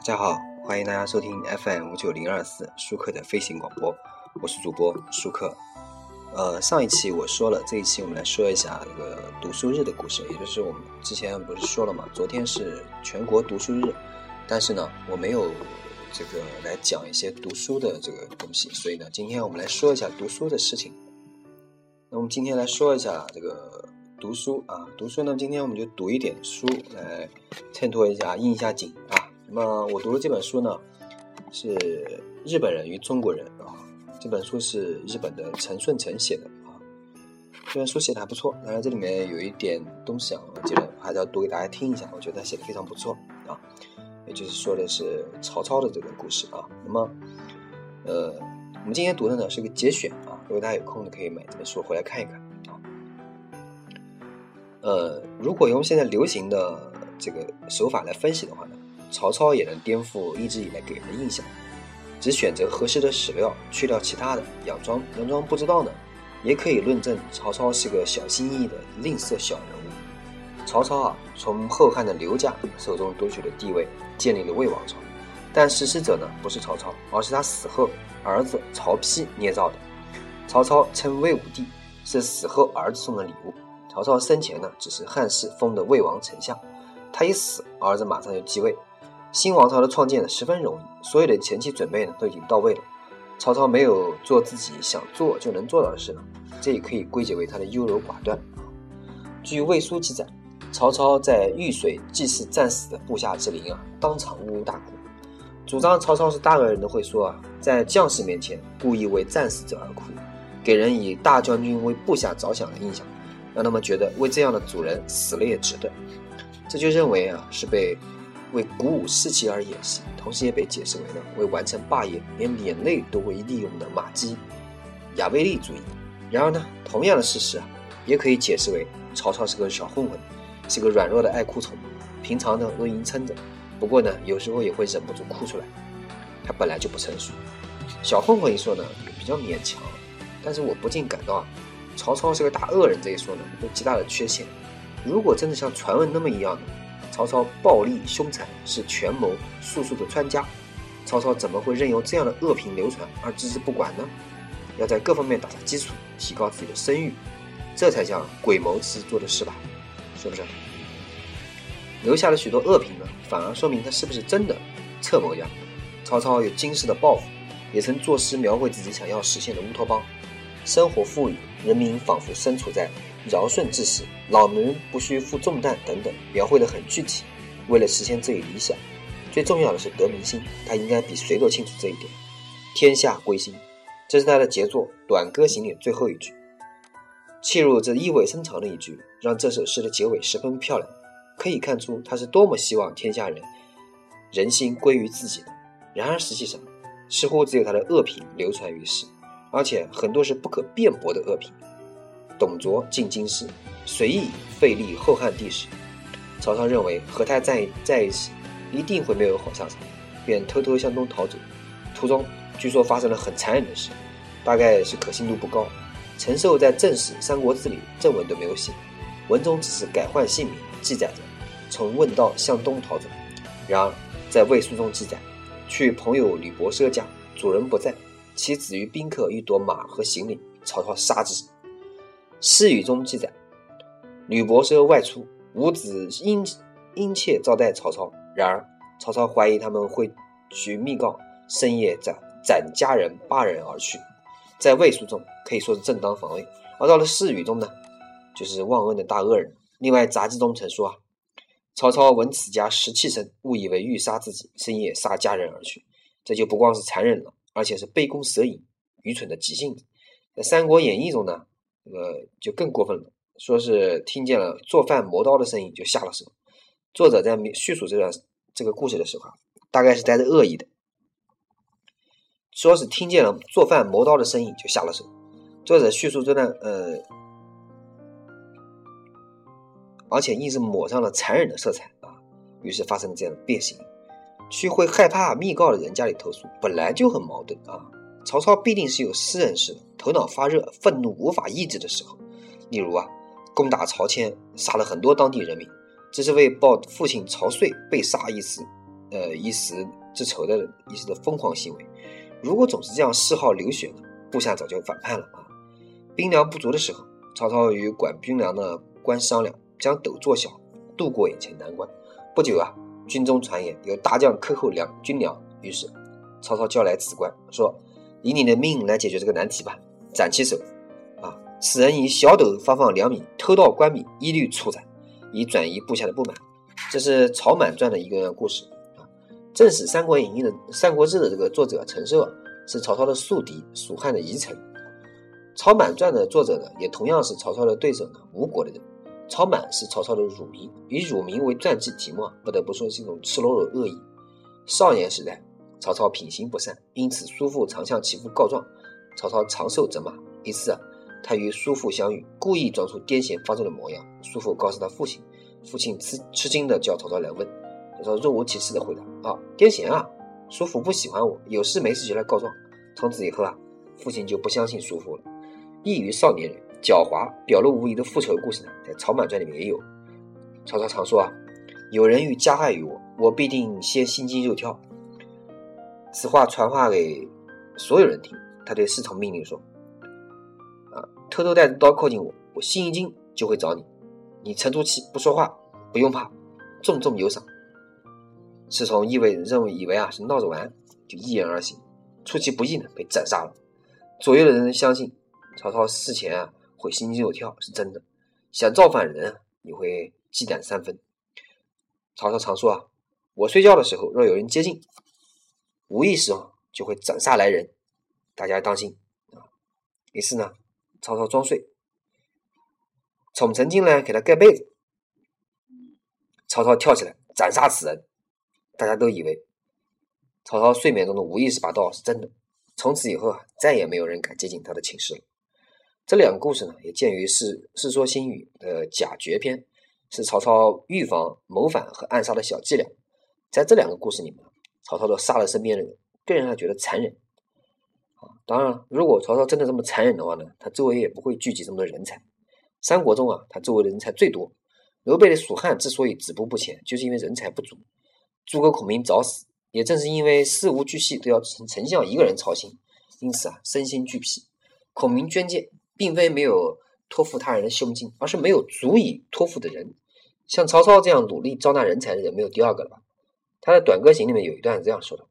大家好，欢迎大家收听 FM 五九零二四舒克的飞行广播，我是主播舒克。呃，上一期我说了，这一期我们来说一下这个读书日的故事，也就是我们之前不是说了嘛，昨天是全国读书日，但是呢，我没有这个来讲一些读书的这个东西，所以呢，今天我们来说一下读书的事情。那我们今天来说一下这个读书啊，读书呢，今天我们就读一点书来衬托一下，应一下景啊。那我读的这本书呢，是日本人与中国人啊。这本书是日本的陈顺成写的啊。这本书写的还不错，当然这里面有一点东西啊，我觉得还是要读给大家听一下。我觉得他写的非常不错啊。也就是说的是曹操的这个故事啊。那么，呃，我们今天读的呢是个节选啊。如果大家有空呢，可以买这本书回来看一看啊。呃，如果用现在流行的这个手法来分析的话呢？曹操也能颠覆一直以来给人的印象，只选择合适的史料，去掉其他的，佯装佯装不知道呢，也可以论证曹操是个小心翼翼的吝啬小人物。曹操啊，从后汉的刘家手中夺取了帝位，建立了魏王朝，但实施者呢，不是曹操，而是他死后儿子曹丕捏造的。曹操称魏武帝，是死后儿子送的礼物。曹操生前呢，只是汉室封的魏王丞相，他一死，儿子马上就继位。新王朝的创建呢十分容易，所有的前期准备呢都已经到位了。曹操没有做自己想做就能做到的事呢，这也可以归结为他的优柔寡断。据魏书记载，曹操在豫水祭祀战死的部下之灵啊，当场呜呜大哭。主张曹操是大恶人的会说啊，在将士面前故意为战死者而哭，给人以大将军为部下着想的印象，让他们觉得为这样的主人死了也值得。这就认为啊是被。为鼓舞士气而演戏，同时也被解释为呢为完成霸业连眼泪都会利用的马基亚维利主义。然而呢，同样的事实啊，也可以解释为曹操是个小混混，是个软弱的爱哭虫，平常呢都硬撑着，不过呢有时候也会忍不住哭出来。他本来就不成熟，小混混一说呢也比较勉强，但是我不禁感到啊，曹操是个大恶人这一说呢有极大的缺陷。如果真的像传闻那么一样呢？曹操暴力凶残，是权谋术数的专家。曹操怎么会任由这样的恶评流传而置之不管呢？要在各方面打下基础，提高自己的声誉，这才叫鬼谋士做的事吧？是不是？留下了许多恶评呢，反而说明他是不是真的策谋呀？曹操有惊世的抱负，也曾作诗描绘自己想要实现的乌托邦：生活富裕，人民仿佛身处在。尧舜治世，老人不需负重担等等，描绘的很具体。为了实现这一理想，最重要的是得民心。他应该比谁都清楚这一点。天下归心，这是他的杰作《短歌行》里最后一句。切入这意味深长的一句，让这首诗的结尾十分漂亮。可以看出他是多么希望天下人人心归于自己的。然而实际上，似乎只有他的恶评流传于世，而且很多是不可辩驳的恶评。董卓进京师，随意废立后汉帝时，曹操认为和他在在一起一定会没有好下场，便偷偷向东逃走。途中据说发生了很残忍的事，大概是可信度不高。陈寿在正史《三国志》里正文都没有写，文中只是改换姓名，记载着从问道向东逃走。然而在魏书中记载，去朋友吕伯奢家，主人不在，其子与宾客欲夺马和行李，曹操杀之。诗语中记载，吕伯奢外出，伍子殷殷切招待曹操。然而曹操怀疑他们会去密告，深夜斩斩家人八人而去。在魏书中可以说是正当防卫，而到了诗语中呢，就是忘恩的大恶人。另外杂记中曾说啊，曹操闻此家石器声，误以为欲杀自己，深夜杀家人而去。这就不光是残忍了，而且是杯弓蛇影，愚蠢的急性子。在《三国演义》中呢。这个就更过分了，说是听见了做饭磨刀的声音就下了手。作者在叙述这段这个故事的时候啊，大概是带着恶意的，说是听见了做饭磨刀的声音就下了手。作者叙述这段呃，而且一直抹上了残忍的色彩啊，于是发生了这样的变形。去会害怕密告的人家里投诉，本来就很矛盾啊。曹操必定是有私人事的，头脑发热、愤怒无法抑制的时候。例如啊，攻打曹谦，杀了很多当地人民，这是为报父亲曹遂被杀一时呃一时之仇的一时的疯狂行为。如果总是这样嗜好流血呢，部下早就反叛了啊！兵粮不足的时候，曹操与管军粮的官商量，将斗做小，渡过眼前难关。不久啊，军中传言有大将克扣粮军粮，于是曹操叫来子官说：“以你的命来解决这个难题吧。”斩其首。啊，此人以小斗发放粮米，偷盗官米，一律处斩，以转移部下的不满。这是《曹满传》的一个故事啊。正史《三国演义》的《三国志》的这个作者陈寿是曹操的宿敌，蜀汉的遗臣。《曹满传》的作者呢，也同样是曹操的对手呢，吴国的人。曹满是曹操的乳名，以乳名为传记题目，不得不说是一种赤裸裸恶意。少年时代，曹操品行不善，因此叔父常向其父告状，曹操常受责骂。一次啊，他与叔父相遇，故意装出癫痫发作的模样，叔父告诉他父亲，父亲吃吃惊的叫曹操来问。曹操若无其事的回答啊，癫痫啊，叔父不喜欢我，有事没事就来告状。从此以后啊，父亲就不相信叔父了。异于少年人，狡猾、表露无遗的复仇故事呢，在《曹满传》里面也有。曹操常说啊，有人欲加害于我，我必定先心惊肉跳。此话传话给所有人听，他对侍从命令说：啊，偷偷带着刀靠近我，我心一惊就会找你。你沉住气不说话，不用怕，重重有赏。侍从以为认为以为啊是闹着玩，就一言而行，出其不意呢被斩杀了。左右的人相信曹操事前啊会心惊肉跳是真的，想造反人啊也会忌惮三分。曹操常说啊，我睡觉的时候若有人接近，无意识啊就会斩杀来人，大家当心啊。于是呢，曹操装睡，宠臣进来给他盖被子，曹操跳起来斩杀此人。大家都以为曹操睡眠中的无意识拔刀是真的，从此以后啊，再也没有人敢接近他的寝室了。这两个故事呢，也见于《世世说新语》的假绝篇，是曹操预防谋反和暗杀的小伎俩。在这两个故事里面，曹操都杀了身边的人，更让他觉得残忍。啊，当然，如果曹操真的这么残忍的话呢，他周围也不会聚集这么多人才。三国中啊，他周围的人才最多。刘备的蜀汉之所以止步不前，就是因为人才不足。诸葛孔明早死，也正是因为事无巨细都要丞丞相一个人操心，因此啊，身心俱疲。孔明捐介，并非没有托付他人的胸襟，而是没有足以托付的人。像曹操这样努力招纳人才的人，没有第二个了吧？他的《短歌行》里面有一段是这样说的：“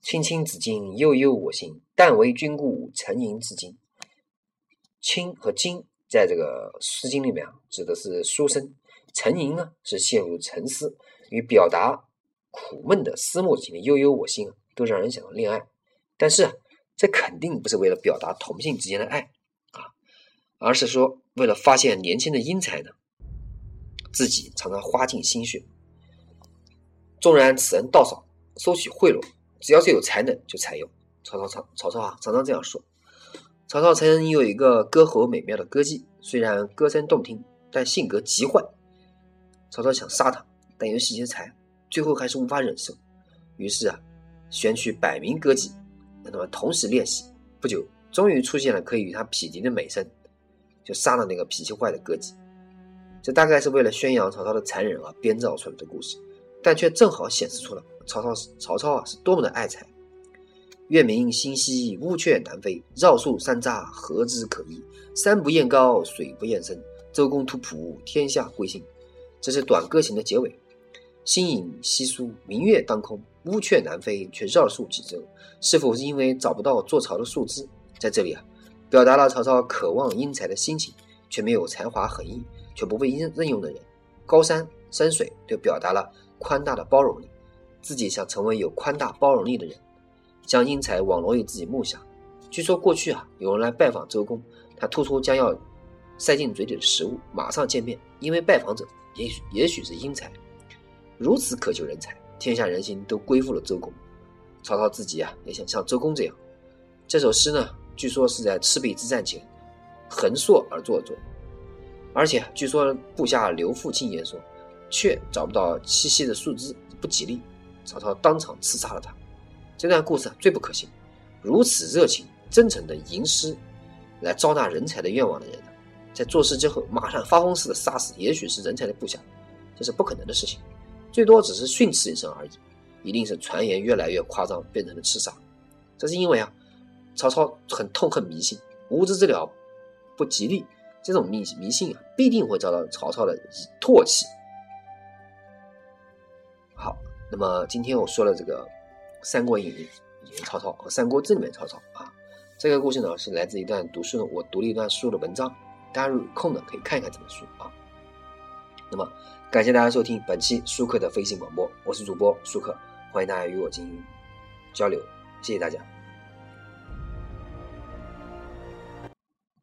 青青子衿，悠悠我心。但为君故，沉吟至今。”青和金在这个《诗经》里面啊，指的是书生；沉吟呢，是陷入沉思与表达。苦闷的思慕里面悠悠我心啊，都让人想到恋爱。但是，这肯定不是为了表达同性之间的爱啊，而是说为了发现年轻的英才呢，自己常常花尽心血。纵然此人道少，收取贿赂，只要是有才能就采用。曹操常曹操啊，常常这样说。曹操曾有一个歌喉美妙的歌妓，虽然歌声动听，但性格极坏。曹操想杀他，但又惜才。最后还是无法忍受，于是啊，选取百名歌妓，让他们同时练习。不久，终于出现了可以与他匹敌的美声，就杀了那个脾气坏的歌妓。这大概是为了宣扬曹操的残忍而编造出来的故事，但却正好显示出了曹操曹操啊是多么的爱才。月明星稀，乌鹊南飞，绕树三匝，何枝可依？山不厌高，水不厌深，周公吐哺，天下归心。这是《短歌行》的结尾。星影稀疏，明月当空，乌鹊南飞，却绕树几周。是否是因为找不到做巢的树枝？在这里啊，表达了曹操渴望英才的心情，却没有才华横溢，却不被任任用的人。高山山水都表达了宽大的包容力，自己想成为有宽大包容力的人，将英才网罗于自己目下。据说过去啊，有人来拜访周公，他突出将要塞进嘴里的食物，马上见面，因为拜访者也许也许是英才。如此渴求人才，天下人心都归附了周公。曹操自己啊，也想像周公这样。这首诗呢，据说是在赤壁之战前横槊而作作，而且据说部下刘馥进言说，却找不到栖息的树枝，不吉利。曹操当场刺杀了他。这段故事最不可信。如此热情、真诚的吟诗来招纳人才的愿望的人，在做事之后马上发疯似的杀死，也许是人才的部下，这是不可能的事情。最多只是训斥一声而已，一定是传言越来越夸张，变成了刺杀。这是因为啊，曹操很痛恨迷信，无知治疗不吉利，这种迷迷信啊，必定会遭到曹操的唾弃。好，那么今天我说了这个《三国演义》里面曹操和《三国志》里面曹操啊，这个故事呢是来自一段读书的，我读了一段书的文章，大家有空呢可以看一看这本书啊。那么。感谢大家收听本期舒克的飞行广播，我是主播舒克，欢迎大家与我进行交流，谢谢大家。